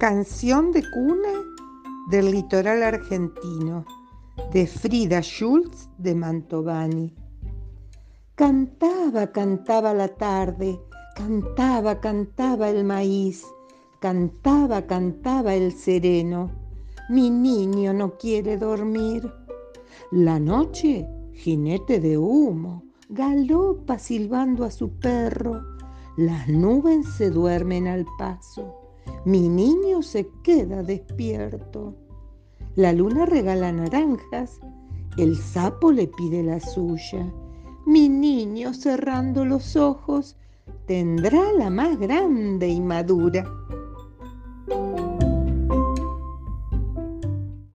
Canción de cuna del litoral argentino de Frida Schultz de Mantovani. Cantaba, cantaba la tarde, cantaba, cantaba el maíz, cantaba, cantaba el sereno. Mi niño no quiere dormir. La noche, jinete de humo, galopa silbando a su perro. Las nubes se duermen al paso. Mi niño se queda despierto. La luna regala naranjas. El sapo le pide la suya. Mi niño cerrando los ojos tendrá la más grande y madura.